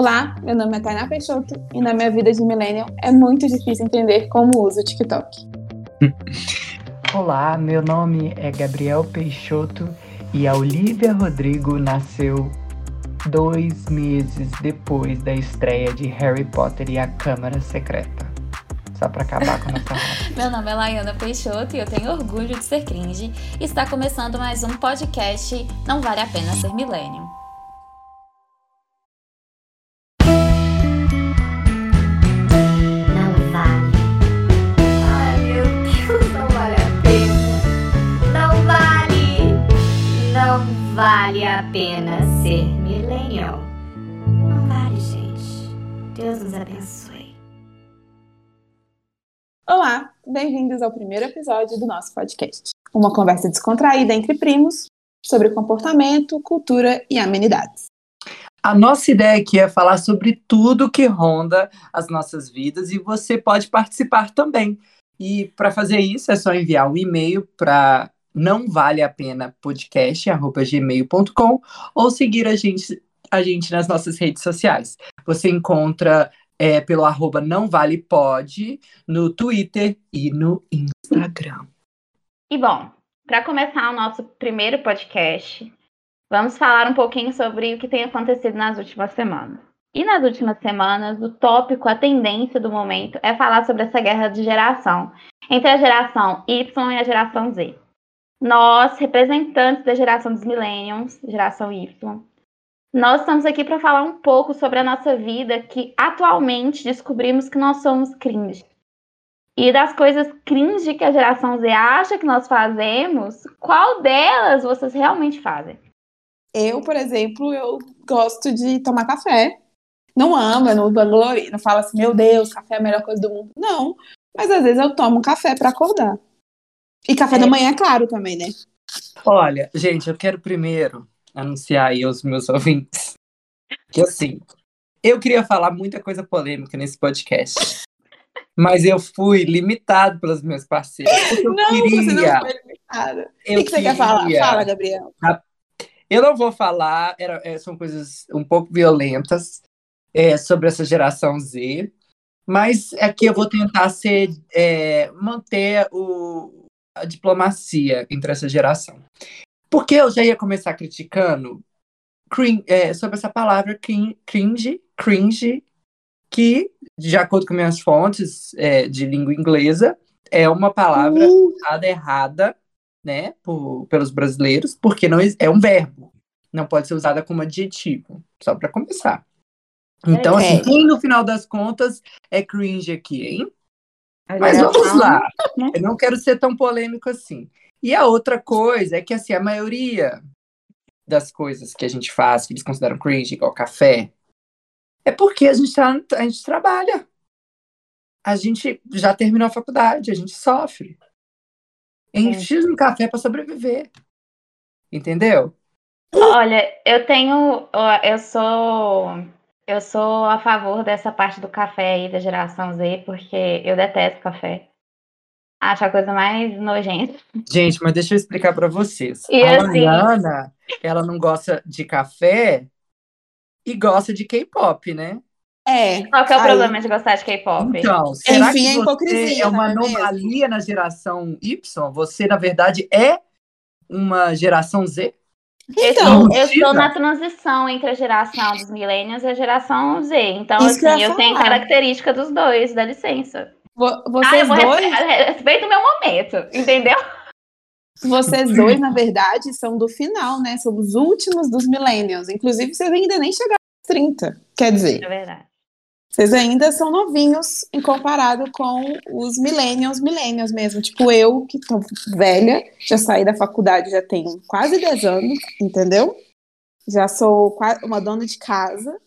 Olá, meu nome é Tainá Peixoto e na minha vida de millennial é muito difícil entender como uso o TikTok. Olá, meu nome é Gabriel Peixoto e a Olivia Rodrigo nasceu dois meses depois da estreia de Harry Potter e a Câmara Secreta. Só pra acabar com a nossa. Meu nome é Laiana Peixoto e eu tenho orgulho de ser cringe. Está começando mais um podcast Não Vale a Pena Ser Millennium. Pena ser millennial. Não vale, gente. Deus nos abençoe. Olá, bem-vindos ao primeiro episódio do nosso podcast. Uma conversa descontraída entre primos sobre comportamento, cultura e amenidades. A nossa ideia aqui é falar sobre tudo que ronda as nossas vidas e você pode participar também. E para fazer isso é só enviar um e-mail para não vale a pena podcast@gmail.com ou seguir a gente a gente nas nossas redes sociais. Você encontra é, pelo arroba não vale pode no Twitter e no Instagram. E bom, para começar o nosso primeiro podcast, vamos falar um pouquinho sobre o que tem acontecido nas últimas semanas. E nas últimas semanas, o tópico, a tendência do momento é falar sobre essa guerra de geração entre a geração Y e a geração Z. Nós, representantes da geração dos millennials, geração Y, nós estamos aqui para falar um pouco sobre a nossa vida que atualmente descobrimos que nós somos cringe. E das coisas cringe que a geração Z acha que nós fazemos, qual delas vocês realmente fazem? Eu, por exemplo, eu gosto de tomar café. Não amo, não vanglorio, não falo assim, meu Deus, café é a melhor coisa do mundo. Não, mas às vezes eu tomo café para acordar. E café da manhã é claro também, né? Olha, gente, eu quero primeiro anunciar aí aos meus ouvintes que assim, eu queria falar muita coisa polêmica nesse podcast. Mas eu fui limitado pelos meus parceiros. Eu não, queria, você não foi limitada. O que, que você quer falar? queria- Fala, Gabriel. Eu não vou falar, era- é, são coisas um pouco violentas é, sobre essa geração Z, mas aqui eu vou tentar ser, é, manter o, a diplomacia entre essa geração. Porque eu já ia começar criticando é, sobre essa palavra crin- cringe, cringe, que, de acordo com minhas fontes é, de língua inglesa, é uma palavra Uh, usada errada, né, por- pelos brasileiros, porque não é um verbo, não pode ser usada como adjetivo, só para começar. Então, É. assim, quem no final das contas é cringe aqui, hein? Mas vamos lá. né? Eu não quero ser tão polêmico assim. E a outra coisa é que, assim, a maioria das coisas que a gente faz, que eles consideram cringe, igual café, é porque a gente, tá, a gente trabalha. A gente já terminou a faculdade, a gente sofre. Gente É. um café para sobreviver. Entendeu? Olha, eu tenho. Eu sou. Eu sou a favor dessa parte do café aí da geração Z, porque eu detesto café. Acho a coisa mais nojenta. Gente, mas deixa eu explicar para vocês. E a assim- Mariana, ela não gosta de café e gosta de K-pop, né? é. Qual que é o Aí- problema de gostar de K-pop? Então, será Enfim, que você hipocrisia, é uma é mesmo? anomalia na geração Y? Você, na verdade, é uma geração Z? Então, eu estou na transição entre a geração dos millennials e a geração Z. Então, Isso eu assim, ia eu tenho característica dos dois, dá licença. Ah, eu vocês vou dois, respe- respeito o meu momento, entendeu? vocês dois, na verdade, são do final, né? São os últimos dos millennials. Inclusive, vocês ainda nem chegaram aos 30. Quer dizer, É verdade. Vocês ainda são novinhos em comparado com os millennials, millennials mesmo. Tipo eu, que tô velha, já saí da faculdade, já tenho quase 10 anos, entendeu? Já sou uma dona de casa.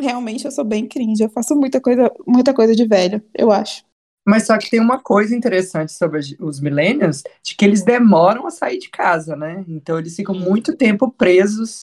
Realmente eu sou bem cringe, eu faço muita coisa, muita coisa de velho, eu acho. Mas só que tem uma coisa interessante sobre os millennials, de que eles demoram a sair de casa, né? Então eles ficam muito tempo presos,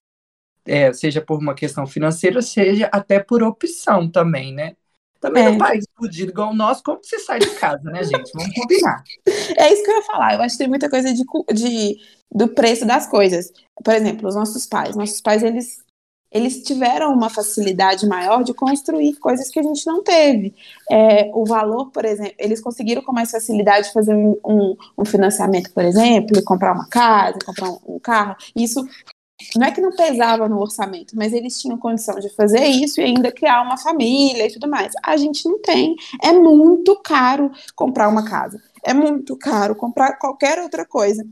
é, seja por uma questão financeira, seja até por opção também, né? Também É. num país fudido igual o nosso, como você sai de casa, né, gente? Vamos combinar. É isso que eu ia falar. Eu acho que tem muita coisa de, de- do preço das coisas. Por exemplo, os nossos pais. Nossos pais, eles eles tiveram uma facilidade maior de construir coisas que a gente não teve. É, o valor, por exemplo, eles conseguiram com mais facilidade fazer um, um, um financiamento, por exemplo, comprar uma casa, comprar um, um carro. Isso não é que não pesava no orçamento, mas eles tinham condição de fazer isso e ainda criar uma família e tudo mais. A gente não tem. É muito caro comprar uma casa. É muito caro comprar qualquer outra coisa.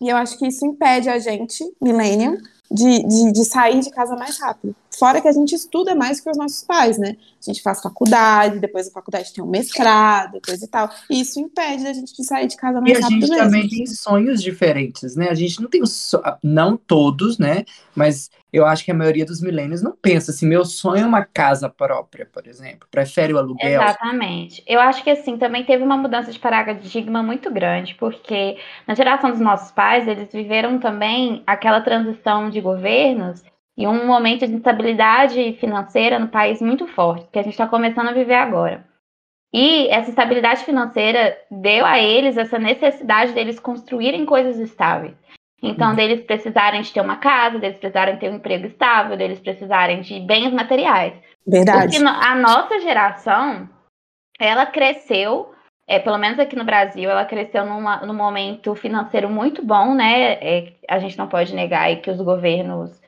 E eu acho que isso impede a gente, millennium, de, de, de, sair de casa mais rápido. Fora que a gente estuda mais que os nossos pais, né? A gente faz faculdade, depois a faculdade tem um mestrado, coisa e tal. E isso impede da gente de sair de casa mais rápido. E a gente mesmo. também tem sonhos diferentes, né? A gente não tem, so... não todos, né? Mas eu acho que a maioria dos milênios não pensa assim, meu sonho é uma casa própria, por exemplo. Prefere o aluguel. Exatamente. Eu acho que assim, também teve uma mudança de paradigma muito grande, porque na geração dos nossos pais, eles viveram também aquela transição de governos e um momento de instabilidade financeira no país muito forte, que a gente está começando a viver agora. E essa estabilidade financeira deu a eles essa necessidade deles construírem coisas estáveis. Então, uhum. deles precisarem de ter uma casa, deles precisarem ter um emprego estável, deles precisarem de bens materiais. Verdade. Porque a nossa geração, ela cresceu, é, pelo menos aqui no Brasil, ela cresceu numa, num momento financeiro muito bom, né? É, a gente não pode negar que os governos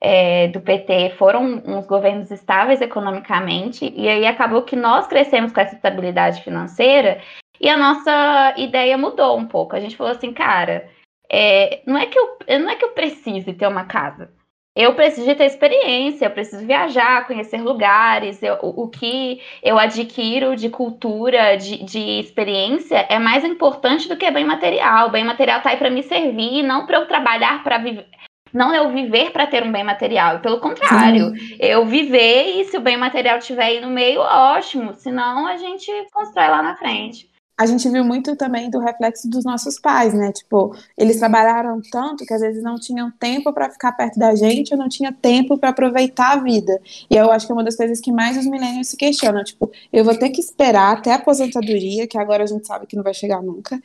é, do PT foram uns governos estáveis economicamente, e aí acabou que nós crescemos com essa estabilidade financeira e a nossa ideia mudou um pouco. A gente falou assim, cara, é, não, é que eu, não é que eu precise ter uma casa. Eu preciso de ter experiência, eu preciso viajar, conhecer lugares. Eu, o, o, que eu adquiro de cultura, de, de, experiência, é mais importante do que bem material. O bem material está aí para me servir, não para eu trabalhar para viver. Não eu viver para ter um bem material. Pelo contrário, Sim. eu viver e se o bem material estiver aí no meio, ótimo. Senão a gente constrói lá na frente a gente viu muito também do reflexo dos nossos pais, né? Tipo, eles trabalharam tanto que às vezes não tinham tempo para ficar perto da gente, ou não tinha tempo para aproveitar a vida. E eu acho que é uma das coisas que mais os milênios se questionam, tipo, eu vou ter que esperar até a aposentadoria, que agora a gente sabe que não vai chegar nunca,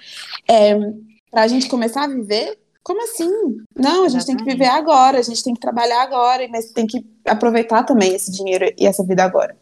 é, para a gente começar a viver. Como assim? Não, a gente tem que viver agora, a gente tem que trabalhar agora, mas tem que aproveitar também esse dinheiro e essa vida agora.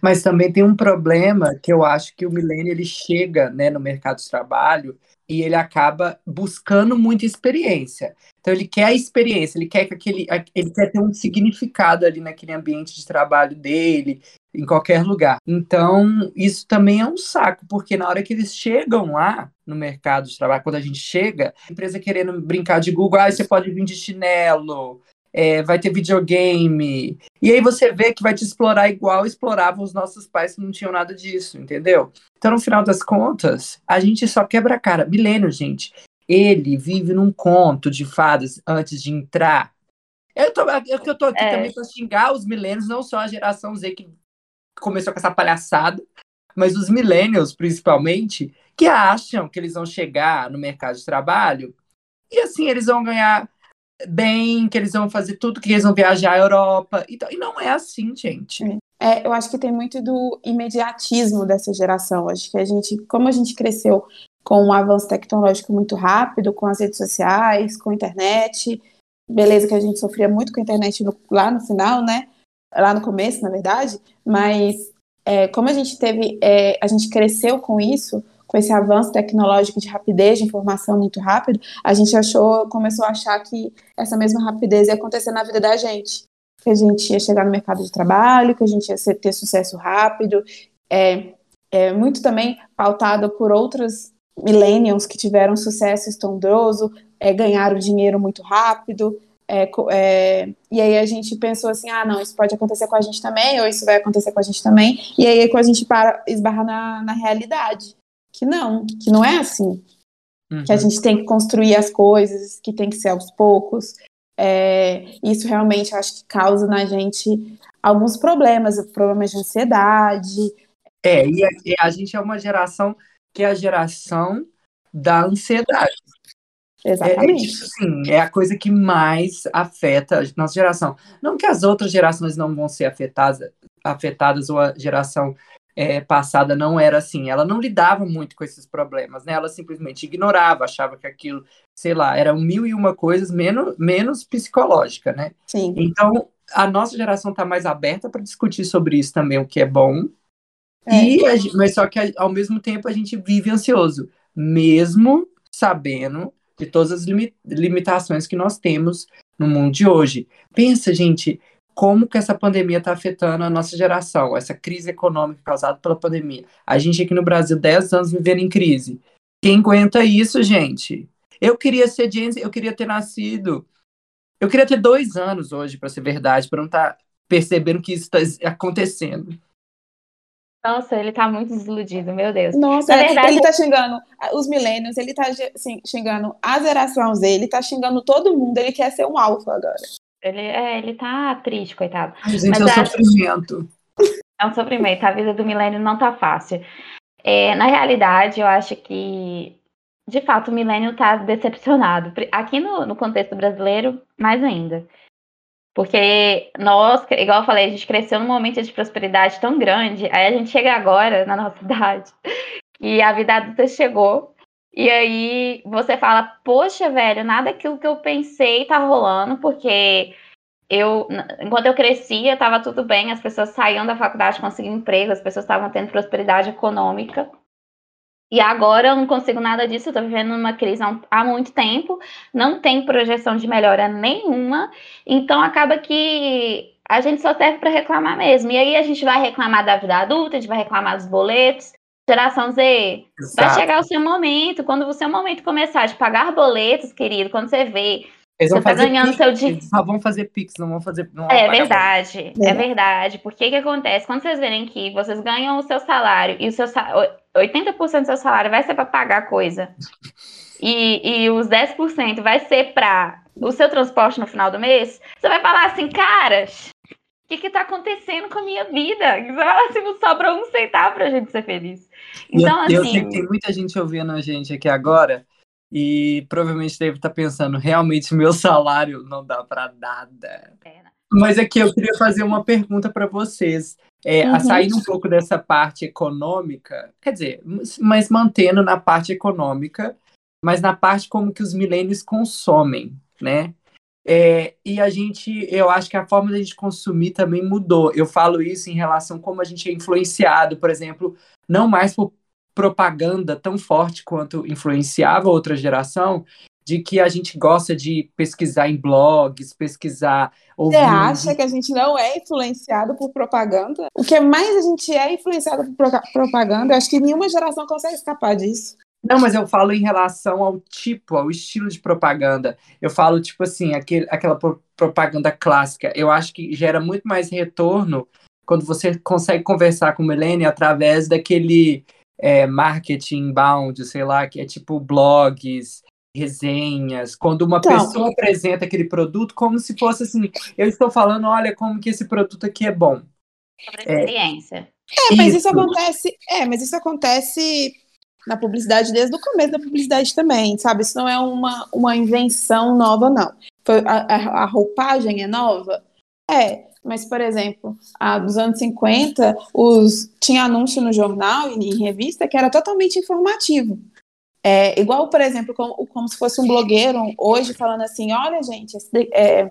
Mas também tem um problema que eu acho que o milênio ele chega né, no mercado de trabalho e ele acaba buscando muita experiência. Então ele quer a experiência, ele quer que aquele, ele quer ter um significado ali naquele ambiente de trabalho dele, em qualquer lugar. Então isso também é um saco, porque na hora que eles chegam lá no mercado de trabalho, quando a gente chega, a empresa querendo brincar de Google, ah, você pode vir de chinelo, é, vai ter videogame. E aí você vê que vai te explorar igual exploravam os nossos pais que não tinham nada disso, entendeu? Então, no final das contas, a gente só quebra a cara. Milênio, gente. Ele vive num conto de fadas antes de entrar. Eu tô, eu, eu tô aqui é. também para xingar os milênios, não só a geração Z que começou com essa palhaçada, mas os millennials, principalmente, que acham que eles vão chegar no mercado de trabalho e assim eles vão ganhar bem, que eles vão fazer tudo, que eles vão viajar à Europa. Então, e não é assim, gente. É, eu acho que tem muito do imediatismo dessa geração. Acho que a gente, como a gente cresceu com um avanço tecnológico muito rápido, com as redes sociais, com a internet, beleza que a gente sofria muito com a internet no, lá no final, né? Lá no começo, na verdade, mas é, como a gente teve, é, a gente cresceu com isso, com esse avanço tecnológico de rapidez de informação muito rápido, a gente achou, começou a achar que essa mesma rapidez ia acontecer na vida da gente. Que a gente ia chegar no mercado de trabalho, que a gente ia ter sucesso rápido. É, é muito também pautado por outros millennials que tiveram sucesso estrondoso, é, ganharam dinheiro muito rápido. É, é, e aí a gente pensou assim, ah, não, isso pode acontecer com a gente também, ou isso vai acontecer com a gente também. E aí quando a gente para esbarra na, na realidade que não, que não é assim. Uhum. Que a uhum. gente tem que construir as coisas, que tem que ser aos poucos. É, isso realmente acho que causa na gente alguns problemas, problemas de ansiedade. É, e a, e a gente é uma geração que é a geração da ansiedade. Exatamente. É, isso, sim, é a coisa que mais afeta a nossa geração. Não que as outras gerações não vão ser afetadas, afetadas ou a geração é, passada não era assim. Ela não lidava muito com esses problemas, né? Ela simplesmente ignorava, achava que aquilo, sei lá, era mil e uma coisas menos, menos psicológica, né? Sim. Então, a nossa geração está mais aberta para discutir sobre isso também, o que é bom. É. E mas só que ao mesmo tempo a gente vive ansioso, mesmo sabendo de todas as limi- limitações que nós temos no mundo de hoje. Pensa, gente, como que essa pandemia está afetando a nossa geração, essa crise econômica causada pela pandemia. A gente aqui no Brasil, 10 anos vivendo em crise. Quem aguenta isso, gente? Eu queria ser Z, eu queria ter nascido. Eu queria ter dois anos hoje, para ser verdade, para não estar percebendo que isso está acontecendo. Nossa, ele tá muito desiludido, meu Deus. Nossa, Na é, verdade- ele tá xingando os milênios, ele tá assim, xingando a geração Z, ele tá xingando todo mundo, ele quer ser um alfa agora. Ele, é, ele tá triste, coitado. Ai, gente, Mas é um acho- sofrimento. É um sofrimento, a vida do milênio não tá fácil. É, na realidade, eu acho que, de fato, o milênio tá decepcionado. Aqui no, no contexto brasileiro, mais ainda. Porque nós, igual eu falei, a gente cresceu num momento de prosperidade tão grande, aí a gente chega agora, na nossa idade, e a vida adulta chegou, e aí você fala, poxa, velho, nada daquilo que eu pensei tá rolando, porque eu, enquanto eu crescia, tava tudo bem, as pessoas saíam da faculdade conseguindo emprego, as pessoas estavam tendo prosperidade econômica. E agora eu não consigo nada disso, eu tô vivendo numa crise há muito tempo, não tem projeção de melhora nenhuma, então acaba que a gente só serve para reclamar mesmo. E aí a gente vai reclamar da vida adulta, a gente vai reclamar dos boletos. Geração Z, vai Exato. chegar o seu momento, quando o seu momento começar de pagar boletos, querido, quando você vê Eles vão Você tá ganhando pix, seu di- eles só vão fazer pix, não vão fazer. Não É verdade, é Verdade. verdade. Porque que acontece? Quando vocês verem que vocês ganham o seu salário e o seu sa- o- 80% do seu salário vai ser para pagar coisa e, e os 10% vai ser para o seu transporte no final do mês, você vai falar assim, cara, o que que tá acontecendo com a minha vida? Falar assim, não sobra um centavo pra gente ser feliz. Eu- Então, eu, assim, sei que tem muita gente ouvindo a gente aqui agora e provavelmente deve estar pensando, realmente meu salário não dá para nada. É? Mas aqui eu queria fazer uma pergunta para vocês. É, a Uhum. Saindo um pouco dessa parte econômica, quer dizer, mas mantendo na parte econômica, mas na parte como que os milênios consomem, né? É, e a gente, eu acho que a forma da gente consumir também mudou. Eu falo isso em relação a como a gente é influenciado, por exemplo, não mais por propaganda tão forte quanto influenciava outra geração, de que a gente gosta de pesquisar em blogs, pesquisar, ouvir. Você acha que a gente não é influenciado por propaganda? O que mais a gente é influenciado por propaganda, eu acho que nenhuma geração consegue escapar disso. Não, mas eu falo em relação ao tipo, ao estilo de propaganda. Eu falo, tipo assim, aquele, aquela pro- propaganda clássica. Eu acho que gera muito mais retorno quando você consegue conversar com o milênio através daquele é, marketing bound, sei lá, que é tipo blogs, resenhas. Quando uma Então. pessoa apresenta aquele produto como se fosse assim, eu estou falando, olha como que esse produto aqui é bom. sobre É. experiência. É, mas isso acontece. É, mas isso acontece na publicidade desde o começo da publicidade também, sabe? Isso não é uma, uma invenção nova, não. A, a- a roupagem é nova? É, mas, por exemplo, a, dos anos 50, os, tinha anúncio no jornal e em revista que era totalmente informativo. É, igual, por exemplo, como, como se fosse um blogueiro hoje falando assim: olha, gente, esse é,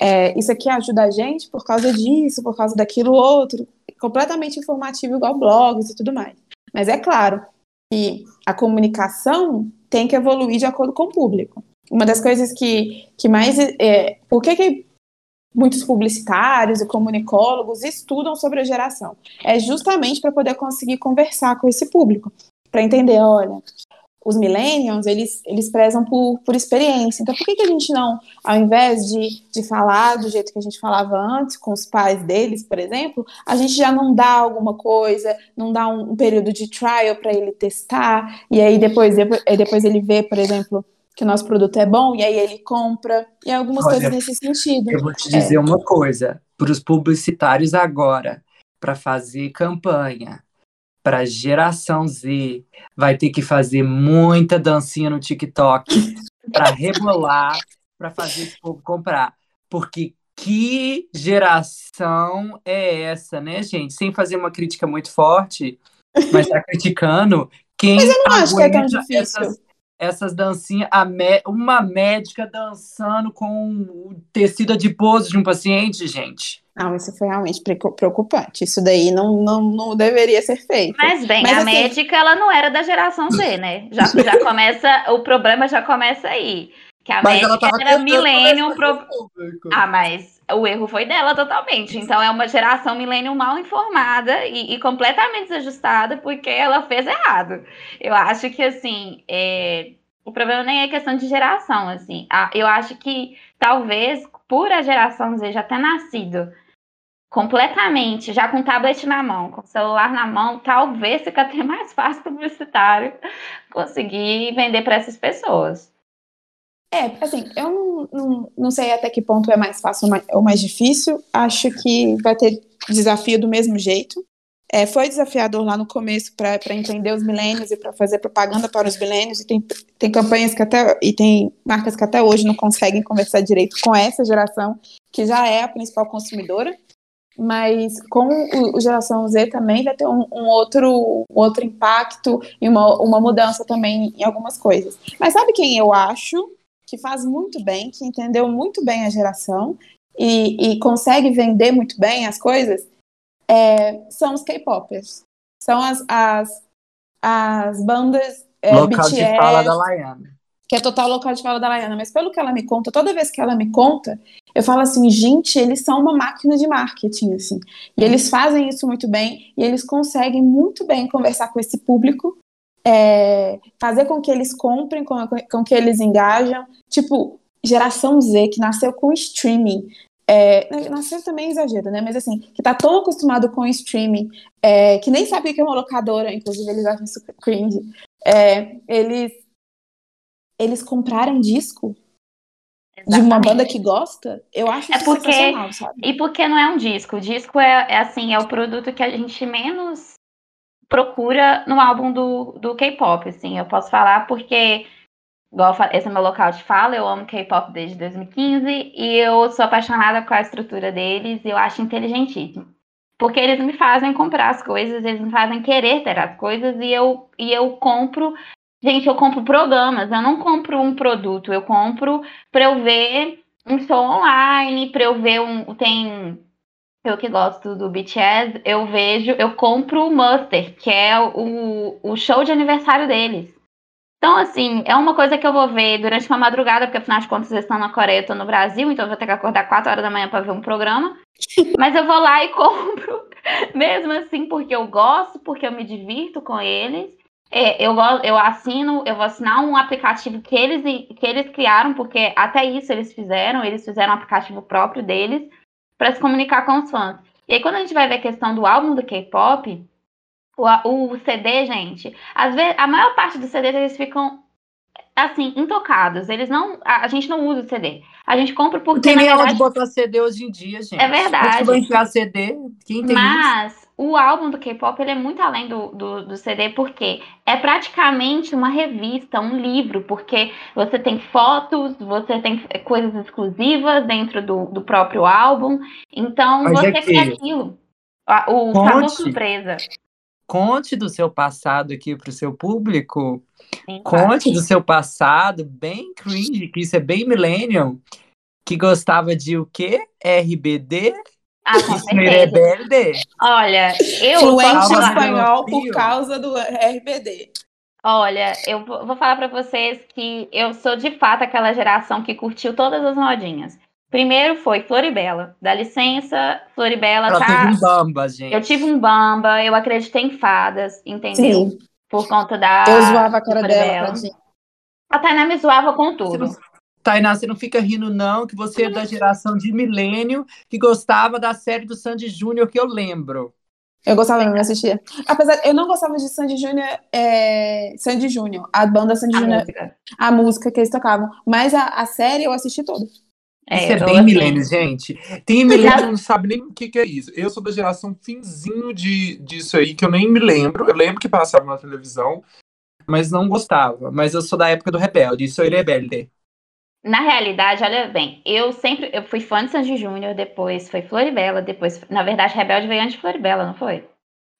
é, isso aqui ajuda a gente por causa disso, por causa daquilo outro. Completamente informativo, igual blogs e tudo mais. Mas é claro que a comunicação tem que evoluir de acordo com o público. Uma das coisas que, que mais. É, por que, que muitos publicitários e comunicólogos estudam sobre a geração? É justamente para poder conseguir conversar com esse público, para entender, olha, os millennials, eles, eles prezam por, por experiência. Então, por que, que a gente não, ao invés de, de falar do jeito que a gente falava antes, com os pais deles, por exemplo, a gente já não dá alguma coisa, não dá um, um período de trial para ele testar, e aí depois, depois, depois ele vê, por exemplo, que o nosso produto é bom, e aí ele compra, e algumas Olha, coisas nesse sentido. Eu vou te dizer uma coisa, para os publicitários agora, para fazer campanha para geração Z, vai ter que fazer muita dancinha no TikTok para rebolar, para fazer esse povo comprar, porque que geração é essa, né, gente? Sem fazer uma crítica muito forte, mas tá criticando quem Mas eu não acho que é tão difícil. essas, essas dancinhas, mé- uma médica dançando com o tecido adiposo de um paciente, gente. Não, isso foi realmente preocupante. Isso daí não, não, não deveria ser feito. Mas bem, Mas, a assim- médica ela não era da geração Z, né? Já, já começa, o problema já começa aí. Que a Mas médica era millennium conversar pro... Ah, mas o erro foi dela totalmente. Então é uma geração millennium mal informada e, e completamente desajustada porque ela fez errado. Eu acho que assim, é, o problema nem é questão de geração, assim. Ah, eu acho que talvez por a geração Z já ter nascido completamente, já com tablet na mão, com celular na mão, talvez fica até mais fácil publicitário conseguir vender para essas pessoas. É, assim, eu não, não, não sei até que ponto é mais fácil ou mais, difícil. Acho que vai ter desafio do mesmo jeito. É, foi desafiador lá no começo para entender os milênios e para fazer propaganda para os milênios. E tem, tem campanhas que até. E tem marcas que até hoje não conseguem conversar direito com essa geração, que já é a principal consumidora. Mas com o, geração Z também vai ter um, um outro, um outro impacto e uma, uma mudança também em algumas coisas. Mas sabe quem eu acho que faz muito bem, que entendeu muito bem a geração e, e consegue vender muito bem as coisas, é, são os K-popers. São as, as, as bandas é, Local BTS, de fala da Laiana. que é total local de fala da Laiana, mas pelo que ela me conta, toda vez que ela me conta, eu falo assim, gente, eles são uma máquina de marketing, assim, e eles fazem isso muito bem, e eles conseguem muito bem conversar com esse público, é, fazer com que eles comprem, com, com que eles engajam, tipo, geração Z, que nasceu com streaming, é, nasceu também é exagero, né? Mas assim, que tá tão acostumado com streaming, é, que nem sabe o que é uma locadora, inclusive eles acham super cringe. É, eles, eles compraram disco de uma Exatamente. banda que gosta, eu acho É porque- sensacional, sabe? E porque não é um disco. O disco é, é, assim, é o produto que a gente menos procura no álbum do, do K-pop, assim. Eu posso falar porque, igual esse é meu local de fala, eu amo K-pop desde 2015 e eu sou apaixonada com a estrutura deles e eu acho inteligentíssimo. Porque eles me fazem comprar as coisas, eles me fazem querer ter as coisas e eu, e eu compro. Gente, eu compro programas, eu não compro um produto, eu compro pra eu ver um show online, pra eu ver um. Tem. Eu que gosto do BTS, eu vejo, eu compro o Muster, que é o, o show de aniversário deles. Então, assim, é uma coisa que eu vou ver durante uma madrugada, porque afinal de contas eles estão na Coreia, eu tô no Brasil, então eu vou ter que acordar 4 horas da manhã pra ver um programa. Mas eu vou lá e compro, mesmo assim, porque eu gosto, porque eu me divirto com eles. É, eu, eu assino, eu vou assinar um aplicativo que eles, que eles criaram, porque até isso eles fizeram, eles fizeram um aplicativo próprio deles para se comunicar com os fãs. E aí, quando a gente vai ver a questão do álbum do K-pop, o, o CD, gente, às vezes, a maior parte dos CDs eles ficam assim, intocados. Eles não. A, a gente não usa o CD. A gente compra Não porque, tem na nem aula de verdade, botar CD hoje em dia, gente. É verdade. Enfiar CD? Quem tem isso? O álbum do K-pop ele é muito além do, do, do CD, porque é praticamente uma revista, um livro, porque você tem fotos, você tem coisas exclusivas dentro do, do próprio álbum. Então Mas você quer aquilo. O conte. fator surpresa. Conte do seu passado aqui pro seu público. Sim. Conte do seu passado, bem cringe, que isso é bem millennial, que gostava de o quê? RBD Ah, com certeza. Rebelde. Olha, eu Fluente espanhol por causa do RBD. olha, eu vou falar pra vocês que eu sou de fato aquela geração que curtiu todas as modinhas. Primeiro foi Floribela. Dá licença, Floribela Ela tá. teve um bamba, gente. Eu tive um bamba, eu acreditei em fadas, entendeu? Sim, Por conta da. eu zoava a cara dela, tadinha. A Tainá me zoava com Você tudo. Tainá, você não fica rindo, não, que você é da geração de milênio que gostava da série do Sandy Júnior, que eu lembro. Eu gostava mesmo de assistir. Apesar, eu não gostava de Sandy Júnior, é, Sandy Júnior, a banda Sandy Júnior, música. a música que eles tocavam. Mas a, a série eu assisti toda. Isso é, eu, bem assim, milênio, gente. Tem milênio. que não sabe nem o que, que é isso. Eu sou da geração finzinho de, disso aí, que eu nem me lembro. Eu lembro que passava na televisão, mas não gostava. Mas eu sou da época do Rebelde, sou Rebelde. Na realidade, olha bem, eu sempre eu fui fã de Sandy Júnior, depois foi Floribela, depois, na verdade, Rebelde veio antes de Floribela, não foi?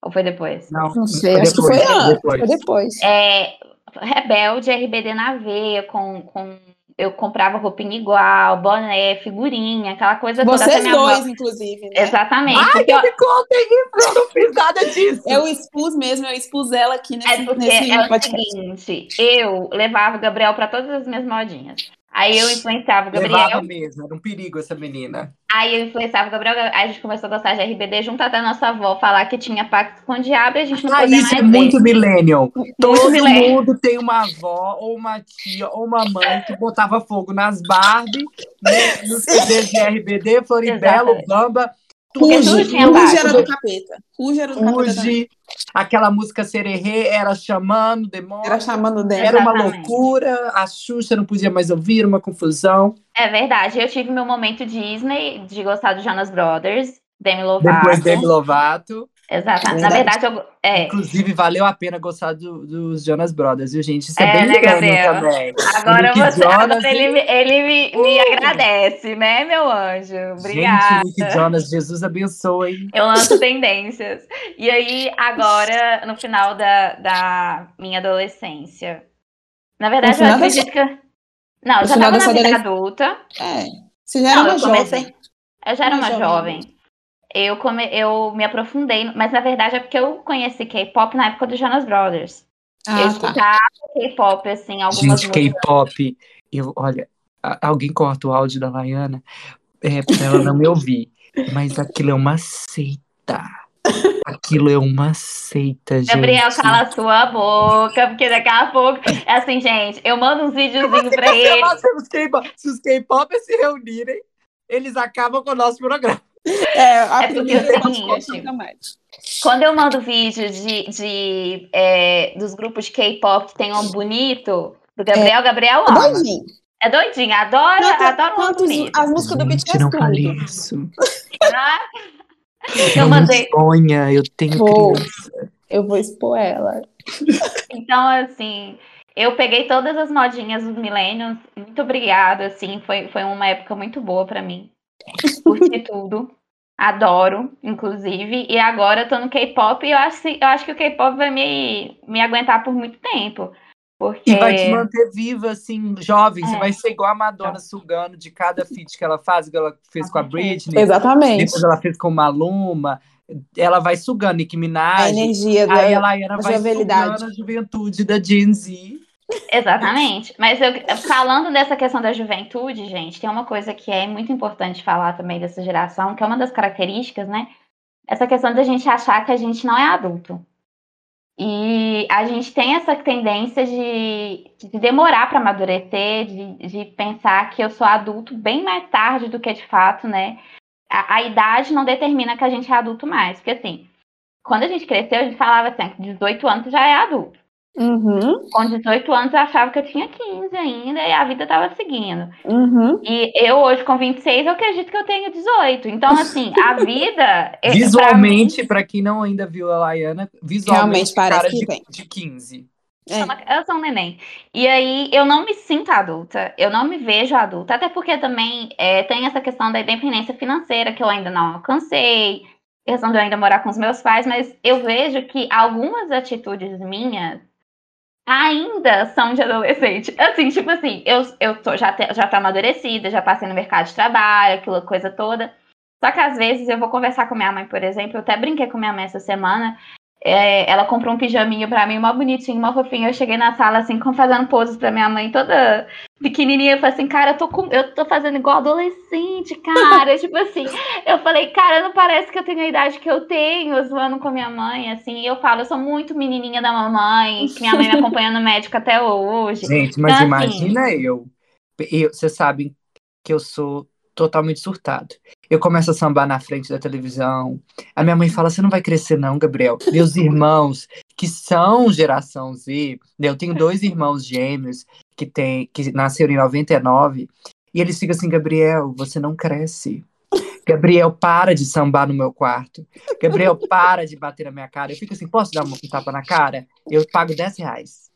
Ou foi depois? Não, Não sei, foi acho que foi antes. depois. Foi depois. É, Rebelde, RBD na veia, com, com eu comprava roupinha igual, boné, figurinha, aquela coisa toda. Vocês minha avó- dois, inclusive, né? Exatamente. Ai, porque eu- me contem isso, eu não fiz nada disso. Eu expus mesmo, eu expus ela aqui nesse, É porque nesse é o podcast. seguinte, eu levava o Gabriel para todas as minhas modinhas. Aí eu influenciava o Gabriel, Levava mesmo, era um perigo essa menina. aí eu influenciava o Gabriel, aí a gente começou a gostar de RBD, junto até a nossa avó falar que tinha pacto com o diabo e a gente não Ah, podia isso mais é muito ver. millennial. Todo millennial. mundo tem uma avó, ou uma tia, ou uma mãe que botava fogo nas Barbie, né, nos CDs de RBD, Floribelo. Bamba, Porque Ruge, tudo tinha Ruge base. era do capeta. Ruge era do capeta também. Aquela música Sererê, era chamando, demônio. Era chamando dela. Era uma loucura, a Xuxa não podia mais ouvir, uma confusão. É verdade, eu tive meu momento Disney de gostar do Jonas Brothers, Demi Lovato. Depois Demi Lovato. Exatamente. Na Verdade. verdade, eu, é, Inclusive, valeu a pena gostar do- dos Jonas Brothers, viu, gente? Isso é, É, bem né, Gabriel? também. agora, você, Jonas agora ele, e- me- ele me, agradece, né, meu anjo? Obrigada. Gente, Nick Jonas, Jesus abençoe. Eu lanço tendências. E aí, agora, no final da, da minha adolescência. Na verdade, eu final da acredito que. Não, eu já final tava da na vida adolesc- adulta. É. Você já era Não, uma eu comecei- jovem. Eu já era Uma uma jovem. jovem. Eu, come... eu me aprofundei, mas na verdade é porque eu conheci K-pop na época do Jonas Brothers. eu Ah, tá. escutava K-pop, assim, algumas Gente, músicas. K-pop. Eu, olha, a- alguém corta o áudio da Laiana é, pra ela não me ouvir. Mas aquilo é uma seita. Aquilo é uma seita, gente. Gabriel, cala sua boca, porque daqui a pouco. É assim, gente, eu mando uns videozinhos pra ele. Nossa, se os K-pop- se os K-pop se reunirem, eles acabam com o nosso programa. É, a É porque é o seguinte. Quando eu mando vídeo de, de, é, dos grupos de K-pop que tem um bonito, do Gabriel, Gabriel ama. Doidinho. É doidinho, adora, Quanto- adora um quantos- bonito. as músicas do BTS não tudo. Ah, Eu não mandei. sonha, eu tenho Vou. criança. Eu vou expor ela. Então, assim, eu peguei todas as modinhas dos milênios. Muito obrigada, assim, foi, foi uma época muito boa pra mim. Curti tudo. Adoro, inclusive. E agora eu tô no K-pop e eu acho, eu acho que o K-pop vai me, me aguentar por muito tempo. Porque. E vai te manter viva, assim, jovem. Você É. vai ser igual a Madonna sugando de cada feat que ela faz, igual ela fez com a Britney. Exatamente. Depois ela fez com Maluma. Ela vai sugando Nicki A Minaj. energia da. Aí ela, vai jovialidade. sugando a juventude da Gen Z. Exatamente. Mas eu, falando dessa questão da juventude, gente, tem uma coisa que é muito importante falar também dessa geração, que é uma das características, né? Essa questão da gente achar que a gente não é adulto. E a gente tem essa tendência de, de demorar para amadurecer, de, de pensar que eu sou adulto bem mais tarde do que de fato, né? A, a idade não determina que a gente é adulto mais. Porque assim, quando a gente cresceu, a gente falava assim, que 18 anos já é adulto. Uhum, Com 18 anos eu achava que eu tinha 15 ainda e a vida tava seguindo. uhum. E eu hoje com 26 eu acredito que eu tenho 18. Então assim, a vida é- Visualmente, pra quem não ainda viu a Laiana, visualmente Realmente parece cara que de, tem. de 15. pra mim, eu sou uma- eu sou um neném. E aí eu não me sinto adulta, eu não me vejo adulta, até porque também é, tem essa questão da independência financeira que eu ainda não alcancei, questão de eu ainda morar com os meus pais, mas eu vejo que algumas atitudes minhas ainda são de adolescente. Assim, tipo assim, eu, eu tô, já, te- já tô amadurecida, já passei no mercado de trabalho, aquela coisa toda. Só que às vezes eu vou conversar com minha mãe, por exemplo, eu até brinquei com minha mãe essa semana. É, ela comprou um pijaminho pra mim, mó bonitinho, mó fofinho. Eu cheguei na sala, assim, fazendo poses pra minha mãe, toda pequenininha. Eu falei assim, cara, eu tô, com, eu tô fazendo igual adolescente, cara. tipo assim, eu falei, cara, não parece que eu tenho a idade que eu tenho, zoando com a minha mãe, assim. E eu falo, eu sou muito menininha da mamãe, que minha mãe me acompanha no médico até hoje. Gente, mas Então, imagina eu. eu. Vocês sabem que eu sou totalmente surtado. Eu começo a sambar na frente da televisão. A minha mãe fala: Você não vai crescer, não, Gabriel. Meus irmãos, que são geração Z, né, eu tenho dois irmãos gêmeos que, tem, que nasceram em 99, e eles ficam assim: Gabriel, você não cresce. Gabriel, para de sambar no meu quarto. Gabriel, para de bater na minha cara. Eu fico assim: Posso dar um tapa na cara? Eu pago 10 reais.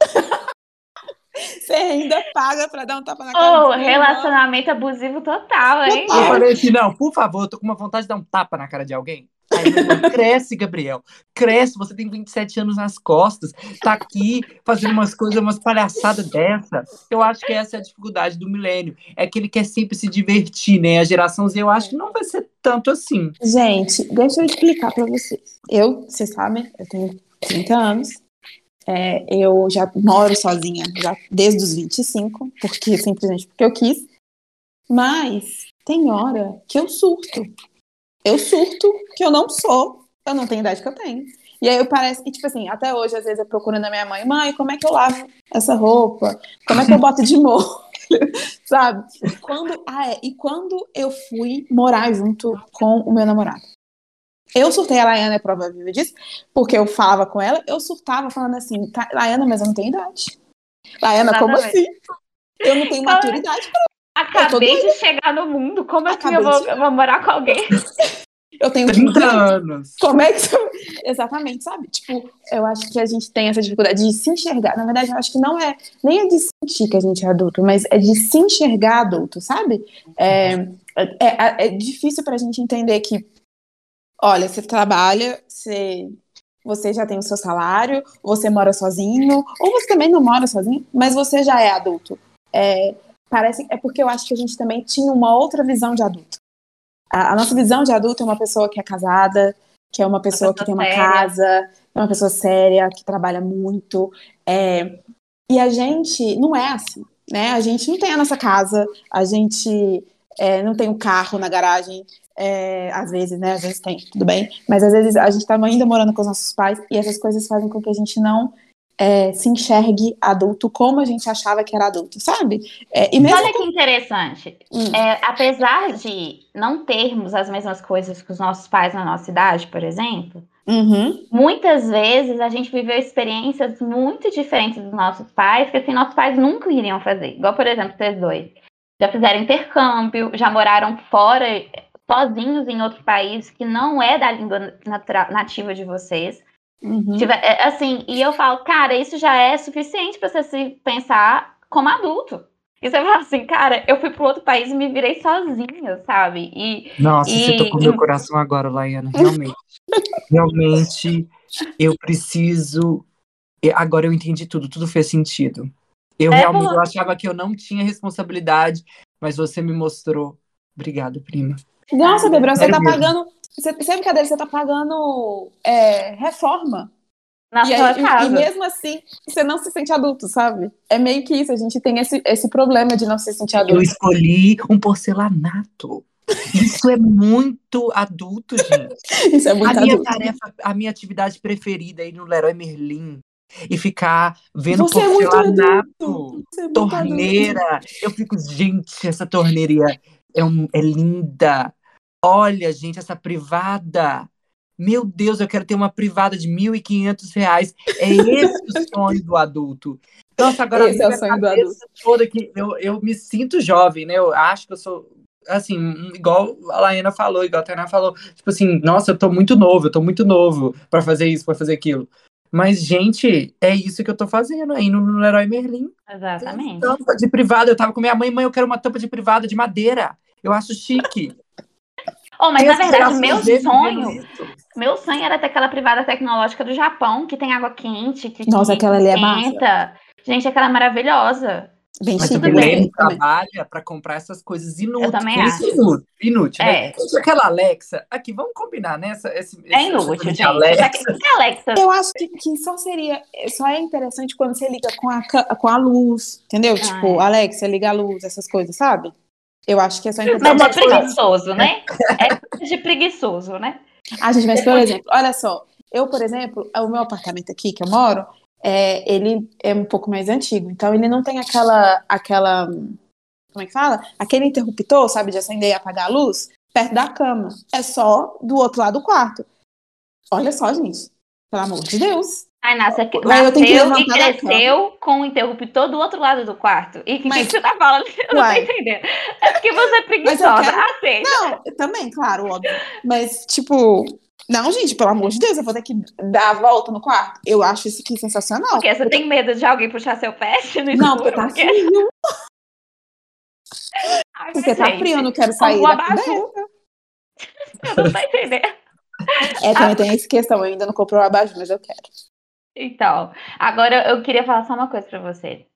Você ainda paga pra dar um tapa na cara Ô, do seu irmão. relacionamento abusivo total, hein? Eu falei assim, não, por favor, eu tô com uma vontade de dar um tapa na cara de alguém. Aí, irmão, cresce, Gabriel. Cresce, você tem 27 anos nas costas, tá aqui fazendo umas coisas, umas palhaçadas dessa. Eu acho que essa é a dificuldade do milênio. É que ele quer sempre se divertir, né? A geração Z, eu acho que não vai ser tanto assim. Gente, deixa eu explicar pra vocês. Eu, vocês sabem, eu tenho 30 anos. É, eu já moro sozinha já desde os 25, porque simplesmente porque eu quis. Mas tem hora que eu surto. Eu surto que eu não sou, eu não tenho idade que eu tenho. E aí eu parece, e tipo assim, até hoje, às vezes eu procuro na minha mãe, mãe, como é que eu lavo essa roupa? Como é que eu boto de molho? Sabe? Quando, ah, é, e quando eu fui morar junto com o meu namorado. Eu surtei, a Laiana é prova viva disso, porque eu falava com ela, eu surtava falando assim, "Tá, Laiana, mas eu não tenho idade. Laiana, como assim? Eu não tenho maturidade Acabei de chegar no mundo, como assim Acabei eu vou, de- eu vou morar com alguém? Eu tenho 30 30 anos. Como é que você... Exatamente, sabe? Tipo, eu acho que a gente tem essa dificuldade de se enxergar. Na verdade, eu acho que não é nem é de sentir que a gente é adulto, mas é de se enxergar adulto, sabe? É, é, é difícil pra gente entender que, olha, você trabalha, você, você já tem o seu salário, você mora sozinho, ou você também não mora sozinho, mas você já é adulto. É, parece, é porque eu acho que a gente também tinha uma outra visão de adulto. A, a nossa visão de adulto é uma pessoa que é casada, que é uma pessoa que tem uma séria. casa, é uma pessoa séria, que trabalha muito. é, e a gente não é assim, né? A gente não tem a nossa casa, a gente é, não tem um carro na garagem, é, às vezes, né? Às vezes tem, tudo bem. Mas às vezes a gente tá ainda morando com os nossos pais e essas coisas fazem com que a gente não é, se enxergue adulto como a gente achava que era adulto, sabe? É, e mesmo Olha que interessante. Hum. É, apesar de não termos as mesmas coisas que os nossos pais na nossa idade, por exemplo, Uhum. muitas vezes a gente viveu experiências muito diferentes dos nossos pais, que assim, nossos pais nunca iriam fazer. Igual, por exemplo, vocês dois. Já fizeram intercâmbio, já moraram fora, sozinhos em outro país que não é da língua natura- nativa de vocês. Uhum. É, assim, e eu falo, cara, isso já é suficiente pra você se pensar como adulto. E você fala assim, cara, eu fui pro outro país e me virei sozinha, sabe? E Nossa, E- você tocou meu coração agora, Laiana. Realmente. Realmente, eu preciso. e Agora eu entendi tudo, tudo fez sentido. Eu É, realmente eu achava que eu não tinha responsabilidade, mas você me mostrou. Obrigado, prima. Nossa, Gabriel, você tá mesmo. pagando. Você, sem brincadeira, você tá pagando é, reforma. na E, sua aí- e- casa. e mesmo assim, você não se sente adulto, sabe? É meio que isso, a gente tem esse, esse problema de não se sentir Eu adulto. escolhi um porcelanato. Isso é muito adulto, gente. Isso é muito a minha adulto. tarefa, a minha atividade preferida é ir no Leroy Merlin e ficar vendo Você é muito porcelanato. Você é muito adulto. torneira. Eu fico, gente, essa torneira é, um- é linda. Olha, gente, essa privada. Meu Deus, eu quero ter uma privada de 1.500 reais. É esse o sonho do adulto. Nossa, agora Esse é o sonho do cabeça toda que eu, eu me sinto jovem, né? Eu acho que eu sou assim, igual a Laiana falou, igual a Tainá falou, tipo assim, nossa, eu tô muito novo, eu tô muito novo pra fazer isso, pra fazer aquilo. Mas, gente, é isso que eu tô fazendo aí no, no Leroy Merlin. Exatamente. Tampa de privada. Eu tava com minha mãe, mãe, eu quero uma tampa de privada de madeira. Eu acho chique. Oh, mas na verdade, meu sonho, meu sonho era ter aquela privada tecnológica do Japão, que tem água quente, que Nossa, que aquela ali é massa. Gente, aquela é maravilhosa. Bem Mas o chique, tudo né? Guilherme Também. trabalha pra comprar essas coisas inúteis. também Por isso acho. é inútil, inútil, né? É. Gente, Aquela Alexa, aqui, vamos combinar, né? Essa, esse, É inútil, essa gente. Alexa. Que- que Alexa, Eu acho que, que só seria, só é interessante quando você liga com a, com a luz, entendeu? Ah, tipo, é. Alexa, liga a luz, essas coisas, sabe? Eu acho que é só mas interessante. é preguiçoso, né? É coisa de preguiçoso, né? Ah, gente, mas por exemplo, olha só, eu, por exemplo, o meu apartamento aqui que eu moro, é, ele é um pouco mais antigo, então ele não tem aquela, aquela, como é que fala? Aquele interruptor, sabe, de acender e apagar a luz, perto da cama. É só do outro lado do quarto. Olha só, gente, pelo amor de Deus. Ai, eu tenho que nasceu e cresceu com o interruptor do outro lado do quarto. E o que, Mas- que você tá falando? Eu não Uai. tô entendendo. É porque você é eu preguiçosa. quero- Aceita. Não, também, claro, óbvio. Mas, tipo, Não, gente, pelo amor de Deus, eu vou ter que dar a volta no quarto. Eu acho isso aqui sensacional. Porque você tem medo de alguém puxar seu pet no Não, porque tá Porque- frio. Ai, Porque tá gente, frio, eu não quero sair Alguma da abajur. coberta. Eu não tô entendendo. É, também tem essa questão, eu ainda não comprei o abajur, mas eu quero. Então, agora eu queria falar só uma coisa pra você.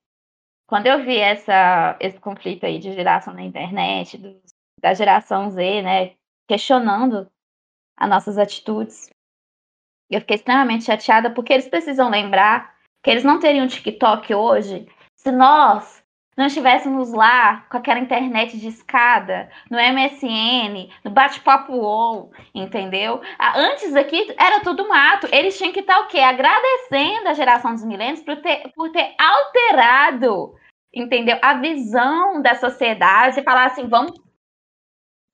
Quando eu vi essa, esse conflito aí de geração na internet, do- da geração Z, né, questionando as nossas atitudes, eu fiquei extremamente chateada porque eles precisam lembrar que eles não teriam TikTok hoje se nós não estivéssemos lá com aquela internet de escada, no MSN, no bate-papo UOL, entendeu? Antes aqui era tudo mato. Eles tinham que estar o quê? Agradecendo a geração dos milênios por ter, por ter alterado, entendeu? A visão da sociedade e falar assim, vamos,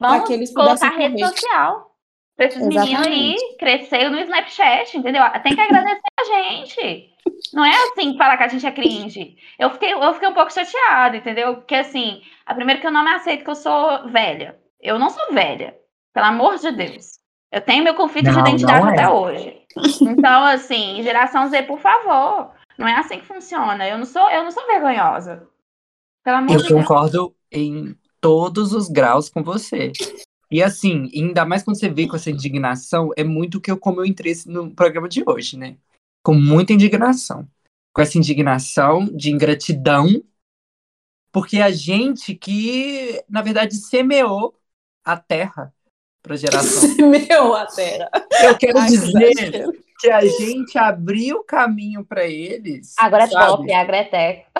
vamos Pra que eles colocar rede correr. social. Pra esses meninos aí crescer no Snapchat, entendeu? Tem que agradecer a gente. Não é assim falar que a gente é cringe. Eu fiquei, eu fiquei um pouco chateada, entendeu? Porque assim, a primeira que eu não me aceito que eu sou velha. Eu não sou velha, pelo amor de Deus. Eu tenho meu conflito de Não, identidade não é. até hoje. Então, assim, geração Z, por favor. Não é assim que funciona. Eu não sou, eu não sou vergonhosa. Pelo amor Eu de Deus. concordo em todos os graus com você. E assim, ainda mais quando você vê com essa indignação, é muito que eu, como eu entrei no programa de hoje, né? Com muita indignação. Com essa indignação de ingratidão, porque a gente que, na verdade, semeou a terra para geração. Meu, a terra. Eu quero Ai, que dizer exagero. que a gente abriu o caminho para eles. Agora é sabe? top, a Greteco.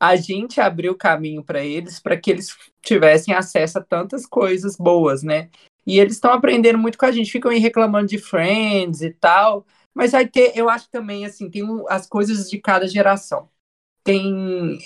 a gente abriu o caminho para eles para que eles tivessem acesso a tantas coisas boas, né? E eles estão aprendendo muito com a gente, ficam aí reclamando de Friends e tal, mas vai ter, eu acho também assim, tem as coisas de cada geração. Tem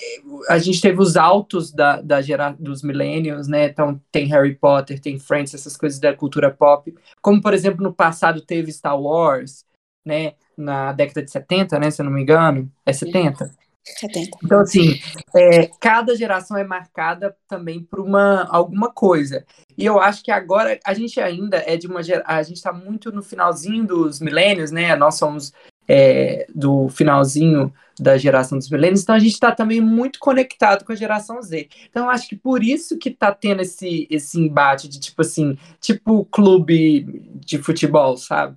a gente teve os altos da, da gera, dos millennials, né? Então tem Harry Potter, tem Friends, essas coisas da cultura pop, como por exemplo no passado teve Star Wars, né? Na década de 70, né? Se eu não me engano, é 70. 70. Então, assim, é, cada geração é marcada também por uma, alguma coisa. E eu acho que agora a gente ainda é de uma geração. A gente está muito no finalzinho dos milênios, né? Nós somos é, do finalzinho da geração dos milênios, então a gente está também muito conectado com a geração Z. Então, eu acho que por isso que tá tendo esse, esse embate de tipo assim, tipo clube de futebol, sabe?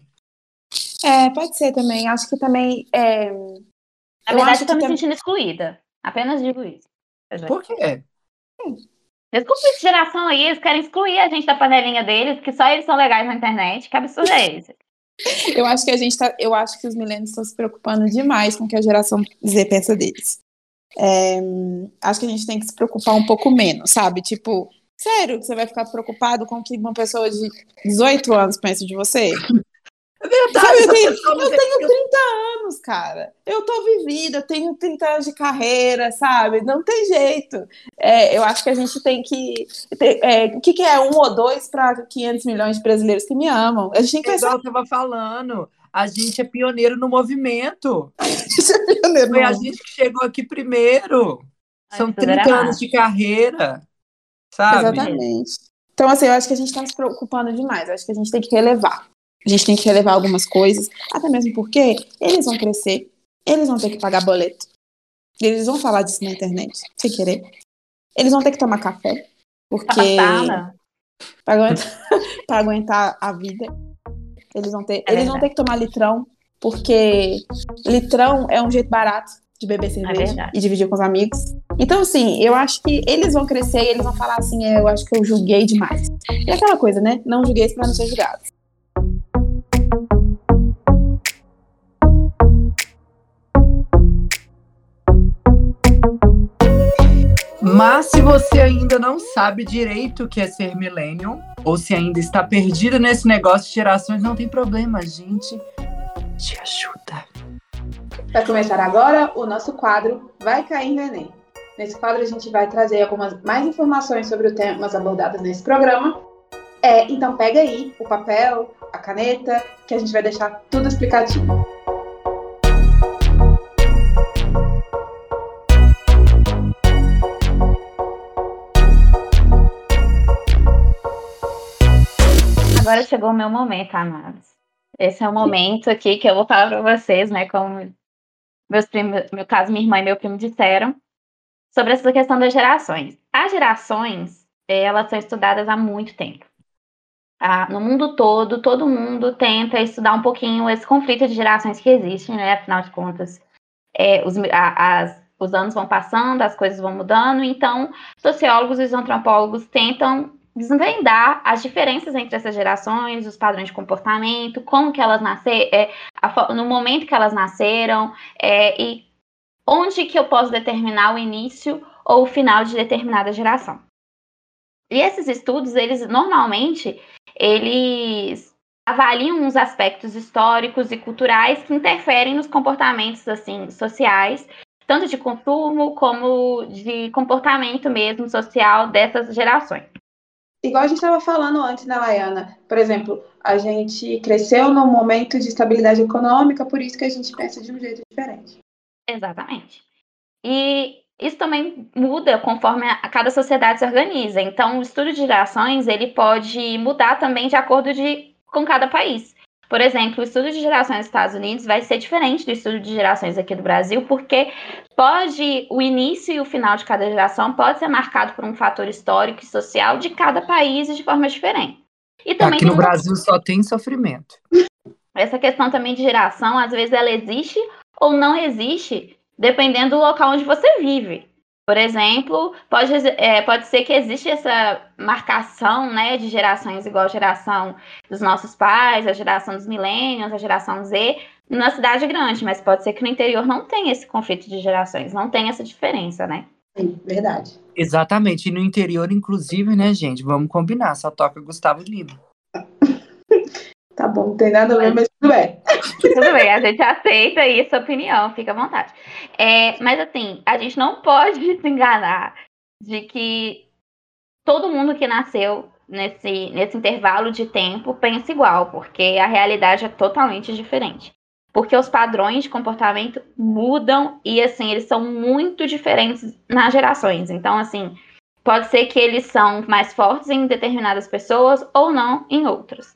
É, pode ser também. Acho que também. É... Na Eu verdade, eu tô me tam- sentindo excluída. Apenas digo isso. Por quê? Desculpa essa geração aí, eles querem excluir a gente da panelinha deles, que só eles são legais na internet. Que absurdo é esse? Eu acho que a gente tá. Eu acho que os milênios estão se preocupando demais com o que a geração Z pensa deles. É, acho que a gente tem que se preocupar um pouco menos, sabe? Tipo, sério que você vai ficar preocupado com o que uma pessoa de 18 anos pensa de você? É verdade. Eu tenho, eu tem- tenho 30 anos, cara. Eu tô vivida, eu tenho 30 anos de carreira, sabe? Não tem jeito. É, eu acho que a gente tem que. é, o que, que é um ou dois para 500 milhões de brasileiros que me amam? A gente tem que É pensar igual eu tava falando. A gente é pioneiro no movimento. pioneiro. Foi a gente que chegou aqui primeiro. São tudo era 30 anos de carreira. Sabe? Exatamente. Então, assim, eu acho que a gente está se preocupando demais. Eu acho que a gente tem que relevar. A gente tem que relevar algumas coisas, até mesmo porque eles vão crescer, eles vão ter que pagar boleto. Eles vão falar disso na internet, sem querer. Eles vão ter que tomar café, porque para aguentar, pra aguentar a vida, eles vão ter, É eles vão ter que tomar litrão, porque litrão é um jeito barato de beber cerveja verdade. e dividir com os amigos. Então, assim, eu acho que eles vão crescer e eles vão falar assim, é, eu acho que eu julguei demais. E aquela coisa, né? Não julguei para não ser julgado. Mas se você ainda não sabe direito o que é ser millennial, ou se ainda está perdida nesse negócio de gerações, não tem problema, a gente te ajuda. Vai começar agora o nosso quadro Vai Cair no Enem. Nesse quadro a gente vai trazer algumas mais informações sobre os temas abordados nesse programa. É, então pega aí o papel, a caneta, que a gente vai deixar tudo explicadinho. Agora chegou o meu momento, amados. Esse é o momento aqui que eu vou falar para vocês, né? Como meus primos, meu caso, minha irmã e meu primo disseram, sobre essa questão das gerações. As gerações, elas são estudadas há muito tempo. Ah, no mundo todo, todo mundo tenta estudar um pouquinho esse conflito de gerações que existe, né? Afinal de contas, é, os, a, as, os anos vão passando, as coisas vão mudando, então sociólogos e antropólogos tentam desvendar as diferenças entre essas gerações, os padrões de comportamento, como que elas nasceram, é, no momento que elas nasceram, é, e onde que eu posso determinar o início ou o final de determinada geração. E esses estudos, eles normalmente, eles avaliam os aspectos históricos e culturais que interferem nos comportamentos assim sociais, tanto de consumo como de comportamento mesmo social dessas gerações igual a gente estava falando antes, né, Laiana? Por exemplo, a gente cresceu num momento de estabilidade econômica, por isso que a gente pensa de um jeito diferente. Exatamente. E isso também muda conforme a cada sociedade se organiza. Então, o estudo de gerações ele pode mudar também de acordo de, com cada país. Por exemplo, o estudo de gerações nos Estados Unidos vai ser diferente do estudo de gerações aqui do Brasil, porque pode o início e o final de cada geração pode ser marcado por um fator histórico e social de cada país e de forma diferente. E também aqui no Brasil só tem sofrimento. Essa questão também de geração, às vezes ela existe ou não existe, dependendo do local onde você vive. Por exemplo, pode, é, pode ser que existe essa marcação né, de gerações igual a geração dos nossos pais, a geração dos milênios, a geração Z, na cidade grande, mas pode ser que no interior não tenha esse conflito de gerações, não tenha essa diferença, né? Sim, verdade. Exatamente. E no interior, inclusive, né, gente? Vamos combinar, só toca Gustavo Lima. Tá bom, não tem nada a ver, mas tudo bem. Tudo bem, a gente aceita aí sua opinião, fica à vontade. É, mas assim, a gente não pode se enganar de que todo mundo que nasceu nesse, nesse intervalo de tempo pensa igual, porque a realidade é totalmente diferente. Porque os padrões de comportamento mudam e assim, eles são muito diferentes nas gerações. Então, assim, pode ser que eles são mais fortes em determinadas pessoas ou não em outras.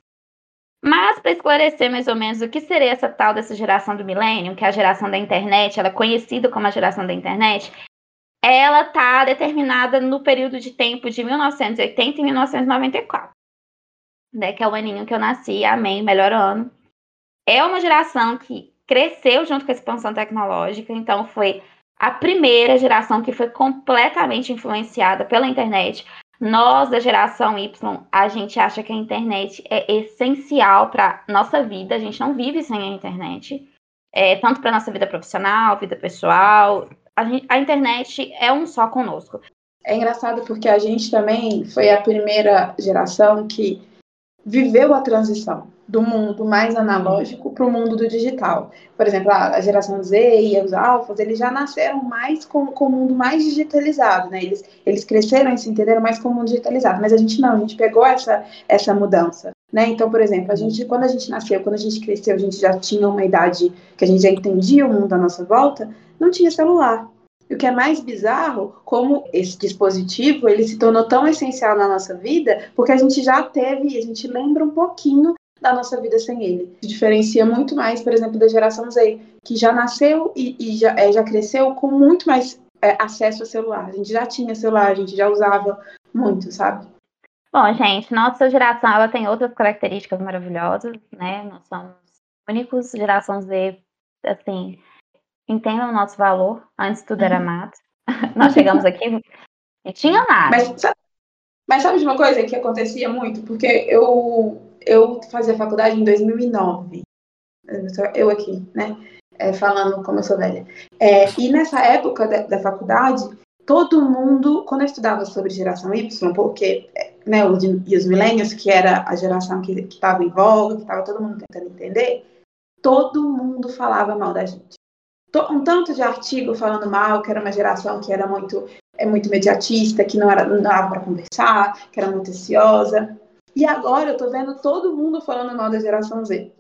Mas para esclarecer mais ou menos o que seria essa tal dessa geração do milênio, que é a geração da internet, ela é conhecida como a geração da internet, ela está determinada no período de tempo de 1980 e 1994, né, que é o aninho que eu nasci, amém, melhor ano. É uma geração que cresceu junto com a expansão tecnológica, então foi a primeira geração que foi completamente influenciada pela internet. Nós, da geração Y, a gente acha que a internet é essencial para nossa vida, a gente não vive sem a internet, é, tanto para nossa vida profissional, vida pessoal. A, gente, a internet é um só conosco. É engraçado porque a gente também foi a primeira geração que viveu a transição do mundo mais analógico para o mundo do digital. Por exemplo, a, geração Z e os alfas, eles já nasceram mais com, com o mundo mais digitalizado, né? Eles, eles cresceram e se entenderam mais com o mundo digitalizado, mas a gente não, a gente pegou essa, essa mudança. Né? Então, por exemplo, a gente, quando a gente nasceu, quando a gente cresceu, a gente já tinha uma idade que a gente já entendia o mundo à nossa volta, não tinha celular. E o que é mais bizarro, como esse dispositivo ele se tornou tão essencial na nossa vida, porque a gente já teve, a gente lembra um pouquinho da nossa vida sem ele. Se diferencia muito mais, por exemplo, da geração Z, que já nasceu e, e já, é, já cresceu com muito mais é, acesso a celular. A gente já tinha celular, a gente já usava muito, sabe? Bom, gente, nossa geração ela tem outras características maravilhosas, né? Nós somos únicos, geração Z, assim, entendam o nosso valor. Antes tudo era uhum. mato. Nós chegamos aqui e tinha nada. Mas, mas sabe de uma coisa que acontecia muito? Porque eu eu fazia faculdade em 2009. Eu aqui, né? É, falando como eu sou velha. É, e nessa época da, da, faculdade, todo mundo, quando eu estudava sobre geração Y, porque, né, os, e os milênios, que era a geração que estava em voga, que estava todo mundo tentando entender, todo mundo falava mal da gente. Um tanto de artigo falando mal, que era uma geração que era muito, é muito mediatista, que não, era, não dava para conversar, que era muito ansiosa. E agora eu tô vendo todo mundo falando mal da geração Z.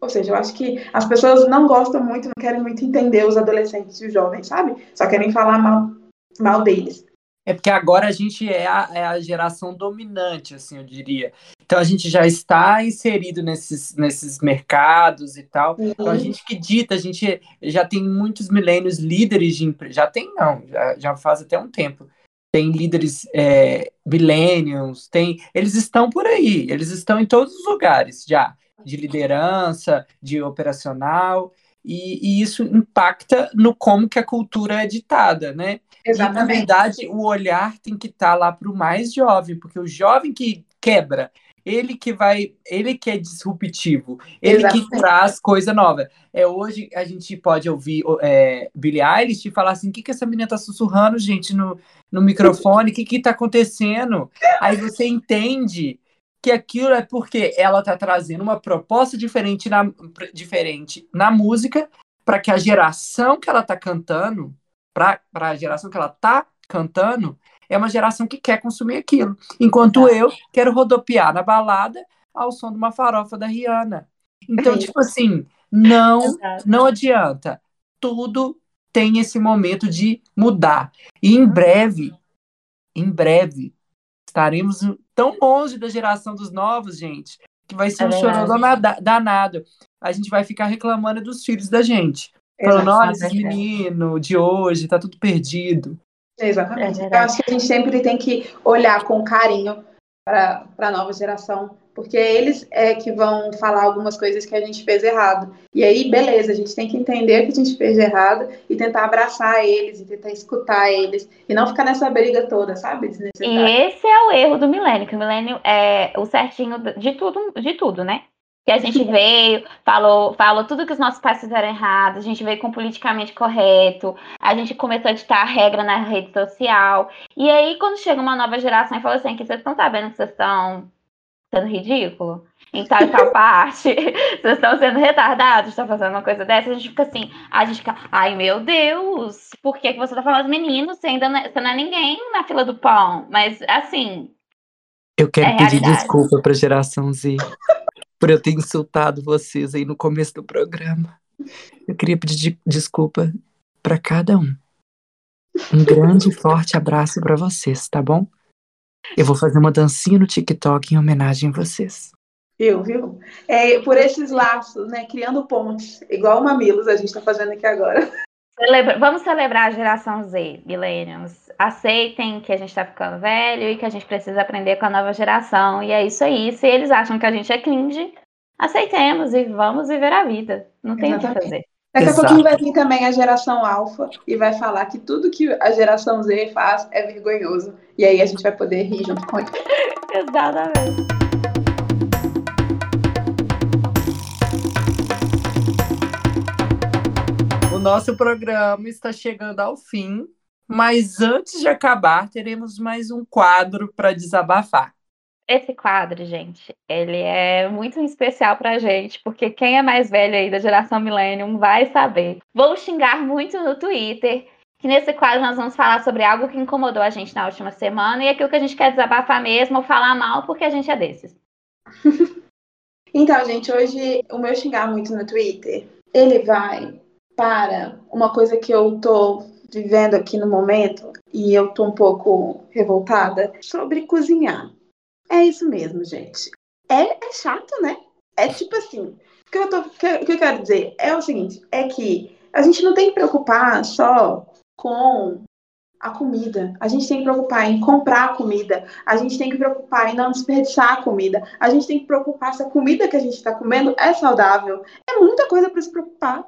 Ou seja, eu acho que as pessoas não gostam muito, não querem muito entender os adolescentes e os jovens, sabe? Só querem falar mal, mal deles. É porque agora a gente é a, é a, geração dominante, assim, eu diria. Então a gente já está inserido nesses, nesses mercados e tal. Uhum. Então a gente que dita, a gente já tem muitos milênios líderes de empresa. Já tem, não, já, já faz até um tempo. Tem líderes é, millennials, tem. Eles estão por aí, eles estão em todos os lugares já, de liderança, de operacional. E, e, isso impacta no como que a cultura é ditada, né? Exatamente. E, na verdade, o olhar tem que estar tá lá para o mais jovem, porque o jovem que quebra, ele que vai, ele que é disruptivo, ele Exatamente. que traz coisa nova. É hoje a gente pode ouvir é, Billie Eilish e falar assim, o que que essa menina tá sussurrando, gente, no, no microfone? O que que tá acontecendo? Aí você entende que aquilo é porque ela está trazendo uma proposta diferente na, diferente na música para que a geração que ela está cantando, para a geração que ela está cantando, é uma geração que quer consumir aquilo. Enquanto eu quero rodopiar na balada ao som de uma farofa da Rihanna. Então, tipo assim, não, não adianta. Tudo tem esse momento de mudar. E em breve, em breve, estaremos tão longe da geração dos novos, gente, que vai ser é um chorão danado. A gente vai ficar reclamando dos filhos da gente. Falando, olha, esse menino de hoje, tá tudo perdido. Exatamente. É Eu acho que a gente sempre tem que olhar com carinho para a nova geração, porque eles é que vão falar algumas coisas que a gente fez errado. E aí, beleza, a gente tem que entender que a gente fez errado e tentar abraçar eles e tentar escutar eles e não ficar nessa briga toda, sabe? E esse é o erro do milênio, que o milênio é o certinho de tudo, de tudo, né? Que a gente veio, falou, falou tudo que os nossos pais fizeram errado, a gente veio com politicamente correto, a gente começou a ditar a regra na rede social. E aí, quando chega uma nova geração e fala assim, que vocês estão sabendo que vocês estão sendo ridículo? Em tal e tal parte, vocês estão sendo retardados, estão fazendo uma coisa dessa, a gente fica assim, a gente fica, ai meu Deus, por que, que você tá falando meninos? Você ainda não é, você não é ninguém na fila do pão. Mas assim. Eu quero é pedir desculpa pra geração Z por eu ter insultado vocês aí no começo do programa. Eu queria pedir desculpa para cada um. Um grande e forte abraço para vocês, tá bom? Eu vou fazer uma dancinha no TikTok em homenagem a vocês. Viu, viu? É, por esses laços, né? Criando pontes, igual o Mamilos a gente está fazendo aqui agora. Celebra... Vamos celebrar a geração Z, millennials. Aceitem que a gente está ficando velho e que a gente precisa aprender com a nova geração. E é isso aí. Se eles acham que a gente é cringe, aceitemos e vamos viver a vida. Não tem o que fazer. Daqui a pouquinho vai vir também a geração alfa e vai falar que tudo que a geração Z faz é vergonhoso. E aí a gente vai poder rir junto com ele. Exatamente. Nosso programa está chegando ao fim, mas antes de acabar, teremos mais um quadro para desabafar. Esse quadro, gente, ele é muito especial pra gente, porque quem é mais velho aí da geração Millennium vai saber. Vou xingar muito no Twitter, que nesse quadro nós vamos falar sobre algo que incomodou a gente na última semana e aquilo que a gente quer desabafar mesmo ou falar mal, porque a gente é desses. então, gente, hoje o meu xingar muito no Twitter, ele vai para uma coisa que eu tô vivendo aqui no momento e eu tô um pouco revoltada sobre cozinhar. É isso mesmo, gente. É, é chato, né? É tipo assim. O que eu, tô, que eu quero dizer é o seguinte: é que a gente não tem que preocupar só com a comida. A gente tem que preocupar em comprar a comida. A gente tem que preocupar em não desperdiçar a comida. A gente tem que preocupar se a comida que a gente está comendo é saudável. É muita coisa para se preocupar.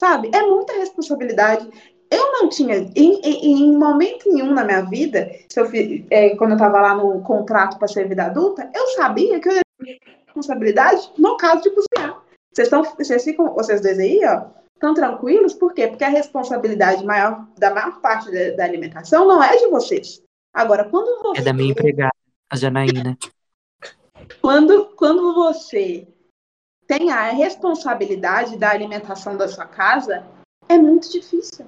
Sabe? É muita responsabilidade. Eu não tinha, em, em, em momento nenhum na minha vida, eu fiz, é, quando eu estava lá no contrato para ser vida adulta, eu sabia que eu ia ter responsabilidade no caso de cozinhar. Vocês estão, vocês ficam, vocês dois aí, ó, estão tranquilos, por quê? Porque a responsabilidade maior, da maior parte da, da alimentação não é de vocês. Agora, quando você. É da minha empregada, a Janaína. Quando, quando você tem a responsabilidade da alimentação da sua casa, é muito difícil.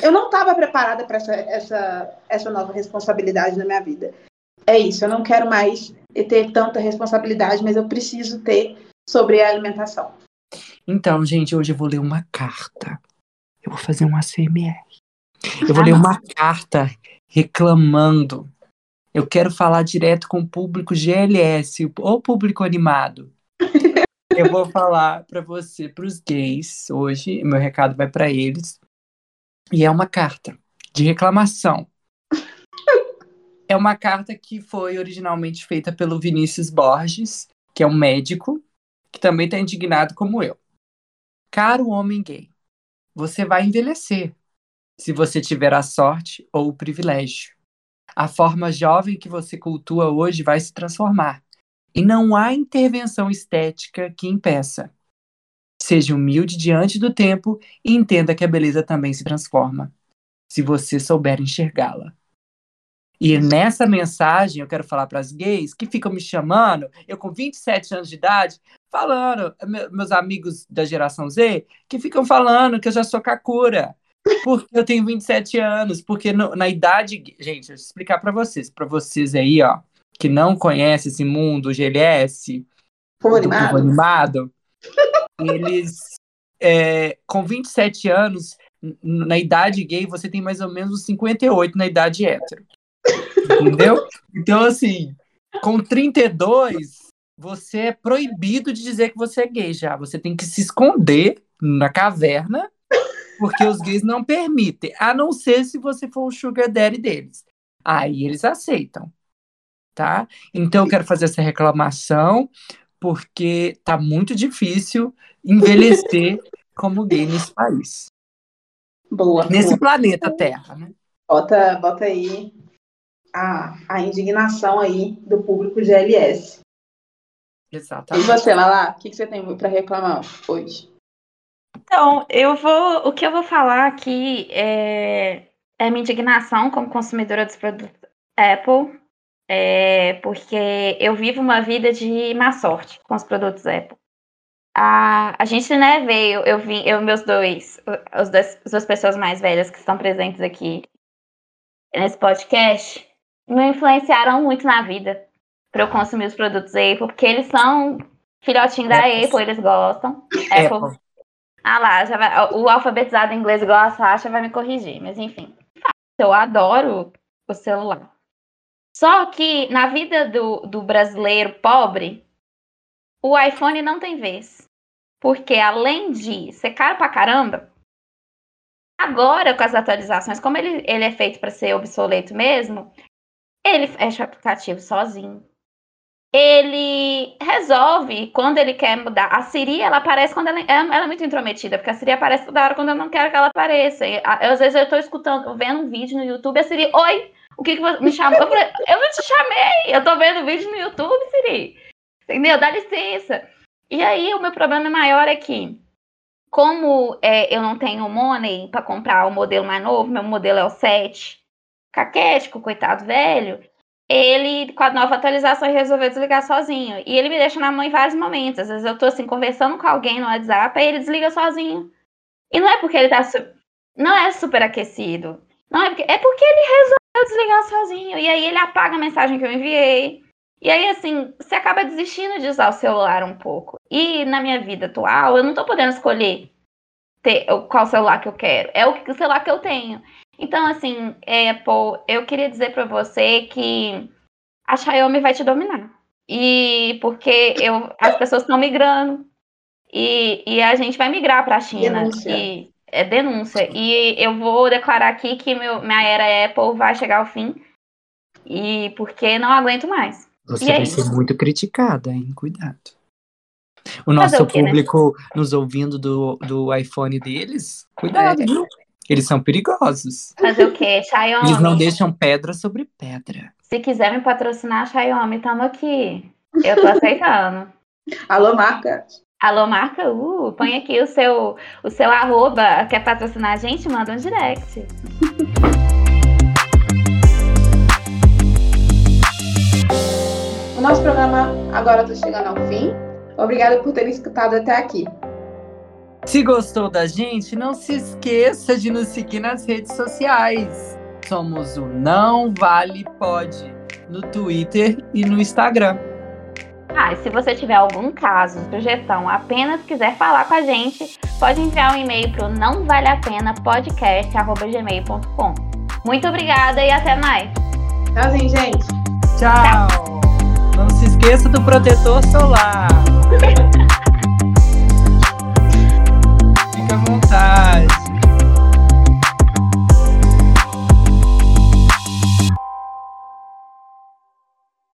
Eu não estava preparada para essa, essa, essa nova responsabilidade na minha vida. É isso, eu não quero mais ter tanta responsabilidade, mas eu preciso ter sobre a alimentação. Então, gente, hoje eu vou ler uma carta. Eu vou fazer um ACMR. Eu vou ler uma carta reclamando. Eu quero falar direto com o público GLS, ou público animado. Eu vou falar para você, para os gays, hoje. Meu recado vai para eles. E é uma carta de reclamação. É uma carta que foi originalmente feita pelo Vinícius Borges, que é um médico, que também está indignado como eu. Caro homem gay, você vai envelhecer se você tiver a sorte ou o privilégio. A forma jovem que você cultua hoje vai se transformar. E não há intervenção estética que impeça. Seja humilde diante do tempo e entenda que a beleza também se transforma, se você souber enxergá-la. E nessa mensagem eu quero falar para as gays que ficam me chamando, eu com 27 anos de idade, falando, meus amigos da geração Z, que ficam falando que eu já sou Kakura, porque eu tenho 27 anos, porque no, na idade, gente, deixa eu explicar para vocês, para vocês aí, ó, que não conhecem esse mundo GLS, Povo animado. animado, eles é, com 27 anos, na idade gay, você tem mais ou menos 58 na idade hétero. Entendeu? Então, assim, com 32, você é proibido de dizer que você é gay já. Você tem que se esconder na caverna, porque os gays não permitem, a não ser se você for o sugar daddy deles. Aí eles aceitam, tá? Então eu quero fazer essa reclamação, porque tá muito difícil envelhecer como gay nesse país. Boa. Nesse boa. planeta Terra, né? Bota, bota aí a, a indignação aí do público GLS. E Exatamente. você, Lala, o que, que você tem para reclamar hoje? Então, eu vou. O que eu vou falar aqui é, é minha indignação como consumidora dos produtos Apple, é, porque eu vivo uma vida de má sorte com os produtos Apple. A, a gente, né, veio, eu vim, eu meus dois, os dois, as duas pessoas mais velhas que estão presentes aqui nesse podcast, me influenciaram muito na vida para eu consumir os produtos Apple, porque eles são filhotinhos da Apple. Apple, eles gostam. Apple. Apple. Ah lá, já vai, o alfabetizado em inglês igual a Sasha vai me corrigir, mas enfim. Eu adoro o celular. Só que na vida do, do brasileiro pobre, o iPhone não tem vez. Porque além de ser caro pra caramba, agora com as atualizações, como ele, ele é feito para ser obsoleto mesmo, ele fecha o aplicativo sozinho. Ele resolve quando ele quer mudar. A Siri, ela aparece quando ela, ela é muito intrometida, porque a Siri aparece toda hora quando eu não quero que ela apareça. E, às vezes eu tô escutando, vendo um vídeo no YouTube, a Siri, oi, o que que você me chamou? Eu, falei, eu não te chamei, eu tô vendo vídeo no YouTube, Siri. Entendeu? Dá licença. E aí o meu problema maior é que, como é, eu não tenho money para comprar o modelo mais novo, meu modelo é o 7, caquético, coitado velho, ele, com a nova atualização, resolveu desligar sozinho. E ele me deixa na mão em vários momentos. Às vezes eu tô assim, conversando com alguém no WhatsApp, aí ele desliga sozinho. E não é porque ele tá. Não é super aquecido. Não é porque. É porque ele resolveu desligar sozinho. E aí ele apaga a mensagem que eu enviei. E aí, assim, você acaba desistindo de usar o celular um pouco. E na minha vida atual, eu não tô podendo escolher ter, qual celular que eu quero. É o, celular que eu tenho. Então, assim, pô, eu queria dizer pra você que a Xiaomi vai te dominar. E porque eu, as pessoas estão migrando. E, e a gente vai migrar pra China. Denúncia. E, é denúncia. E eu vou declarar aqui que meu, minha era Apple vai chegar ao fim. E porque não aguento mais. Você E é vai isso. ser muito criticada, hein? Cuidado. O Fazer nosso o quê, né? público nos ouvindo do, do iPhone deles, cuidado, É. viu? Eles são perigosos. Fazer o quê? Xiaomi. Eles não deixam pedra sobre pedra. Se quiser me patrocinar, Xiaomi, tamo aqui. Eu tô aceitando. Alô, marca. Alô, marca? Uh, põe aqui o seu, o seu arroba. Quer patrocinar a gente? Manda um direct. O nosso programa agora está chegando ao fim. Obrigada por terem escutado até aqui. Se gostou da gente, não se esqueça de nos seguir nas redes sociais. Somos o Não Vale Pode no Twitter e no Instagram. Ah, e se você tiver algum caso, sugestão, apenas quiser falar com a gente, pode enviar um e-mail para o não vale a pena podcast@gmail.com. Muito obrigada e até mais. Tchauzinho, gente. Tchau. Tchau. Não se esqueça do protetor solar. Fica à vontade.